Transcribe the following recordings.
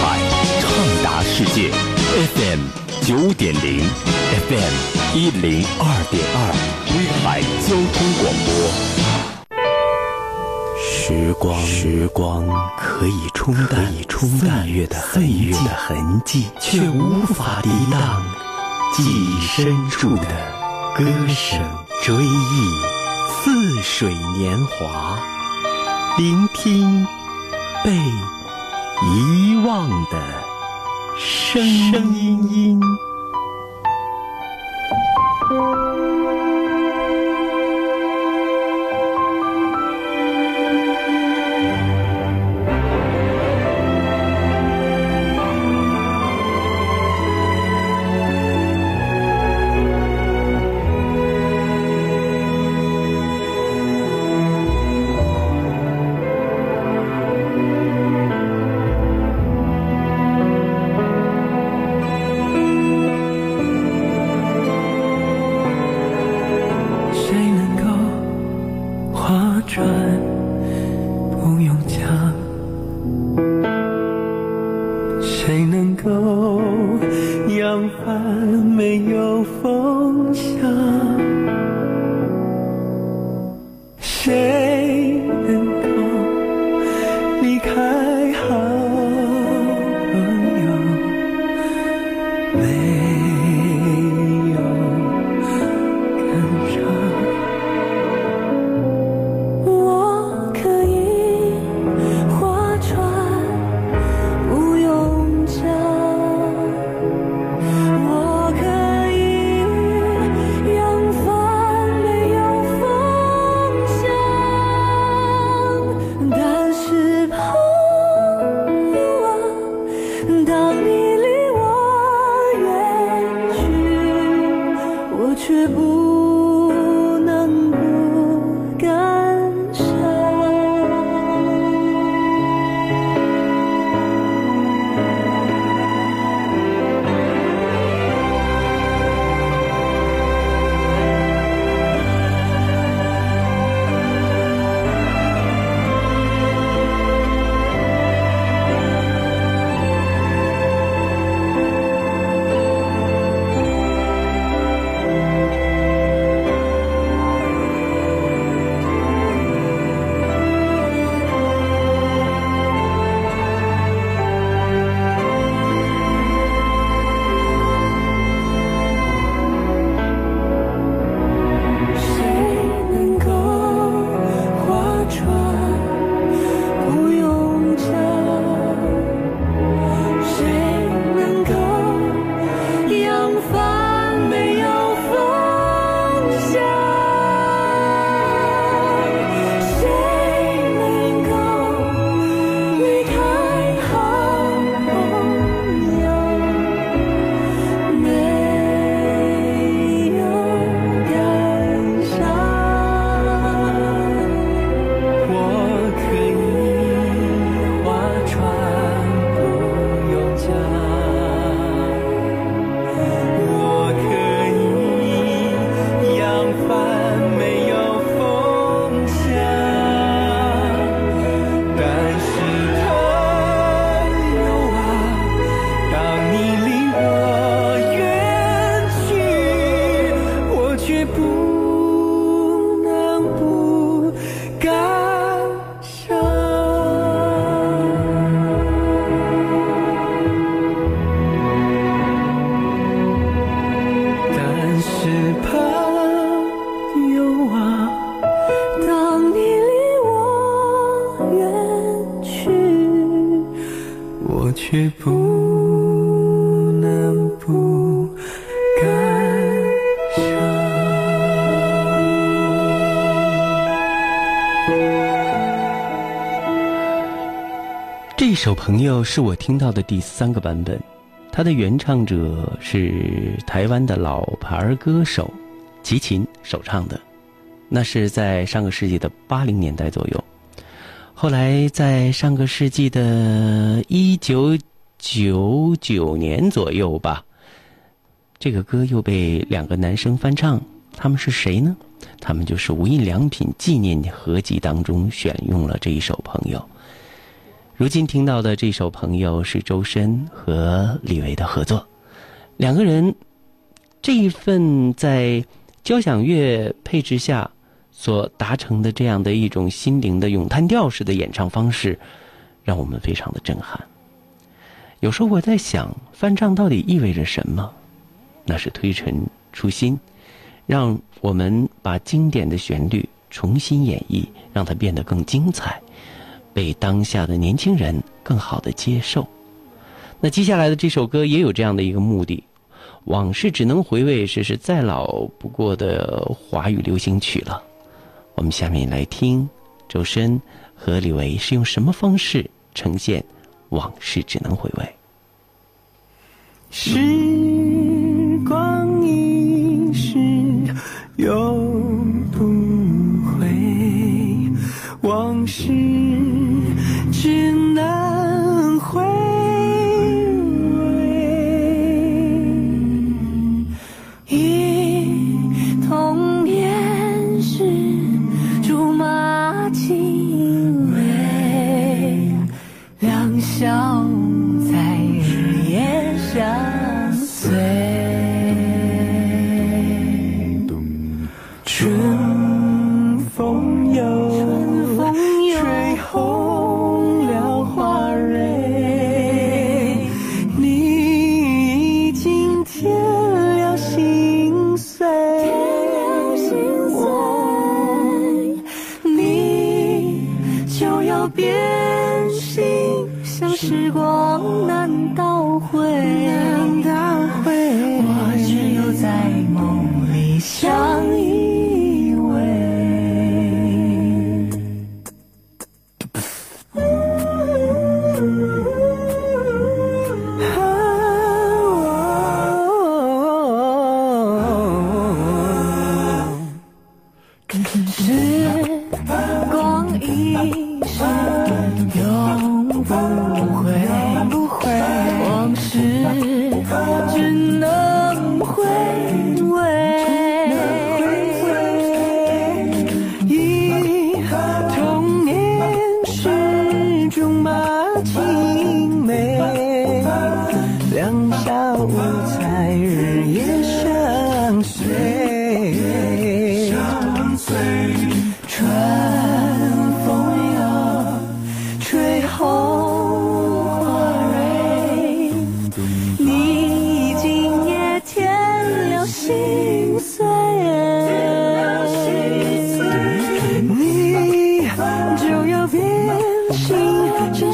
海畅达世界，FM 九点零，FM 一零二点二，威海交通广播。时光，时光可以冲淡岁月的岁月的痕迹，却无法抵挡记忆深处的歌声。追忆似水年华，聆听被遗忘的声音。谁却不能不感伤。这首《朋友》是我听到的第三个版本，它的原唱者是台湾的老牌歌手齐秦首唱的，那是在上个世纪的八零年代左右。后来在上个世纪的一九九九年左右吧，这个歌又被两个男生翻唱，他们是谁呢？他们就是无印良品纪念合集当中选用了这一首《朋友》。如今听到的这首《朋友》是周深和李维的合作，两个人这一份在交响乐配置下所达成的这样的一种心灵的咏叹调式的演唱方式，让我们非常的震撼。有时候我在想，翻唱到底意味着什么？那是推陈出新，让我们把经典的旋律重新演绎，让它变得更精彩。被当下的年轻人更好的接受。那接下来的这首歌也有这样的一个目的，往事只能回味，是是再老不过的华语流行曲了。我们下面来听周深和李维是用什么方式呈现往事只能回味。时过。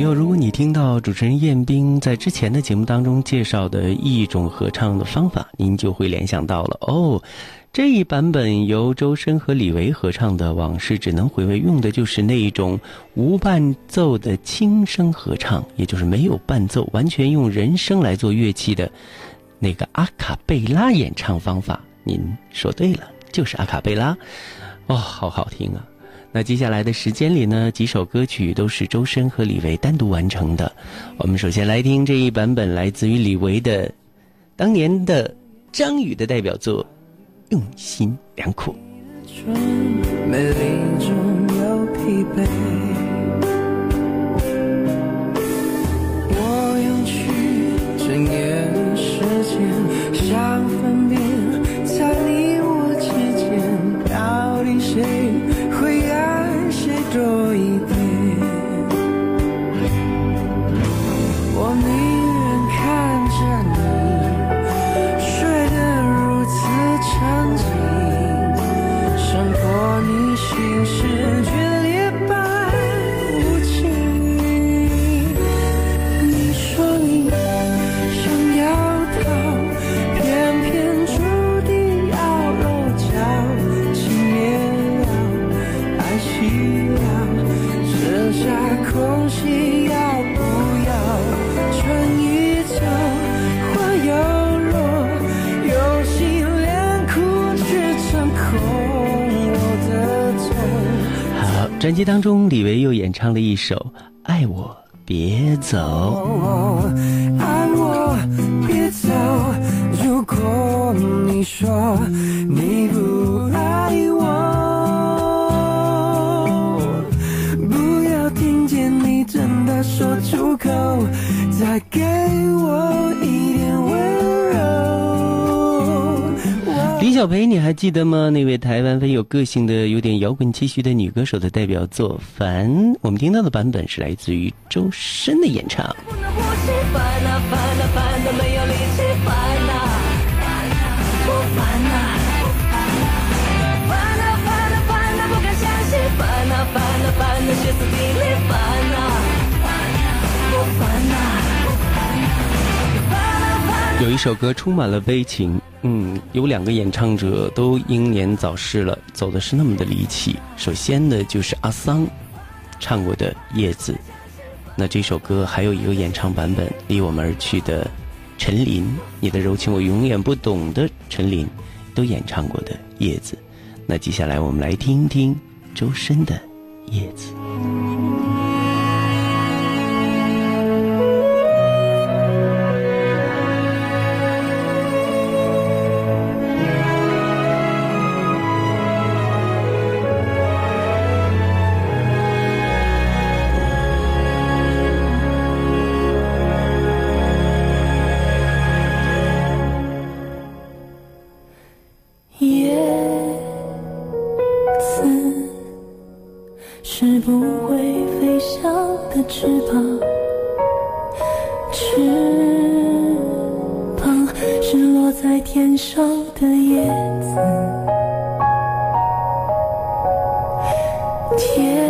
朋友，如果你听到主持人彦斌在之前的节目当中介绍的一种合唱的方法，您就会联想到了哦，这一版本由周深和李维合唱的《往事只能回味》，用的就是那一种无伴奏的轻声合唱，也就是没有伴奏，完全用人声来做乐器的那个阿卡贝拉演唱方法。您说对了，就是阿卡贝拉，哦，好好听啊！那接下来的时间里呢，几首歌曲都是周深和李维单独完成的。我们首先来听这一版本，来自于李维的当年的张宇的代表作《用心良苦》。我用去整夜时间，想分专辑当中，李维又演唱了一首《爱我别走》。小培，你还记得吗？那位台湾很有个性的、有点摇滚气息的女歌手的代表作《烦》，我们听到的版本是来自于周深的演唱。有一首歌充满了悲情，嗯，有两个演唱者都英年早逝了，走的是那么的离奇。首先呢，就是阿桑唱过的《叶子》，那这首歌还有一个演唱版本，离我们而去的陈琳，你的柔情我永远不懂的陈琳，都演唱过的《叶子》。那接下来我们来听听周深的《叶子》。天。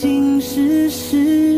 心事事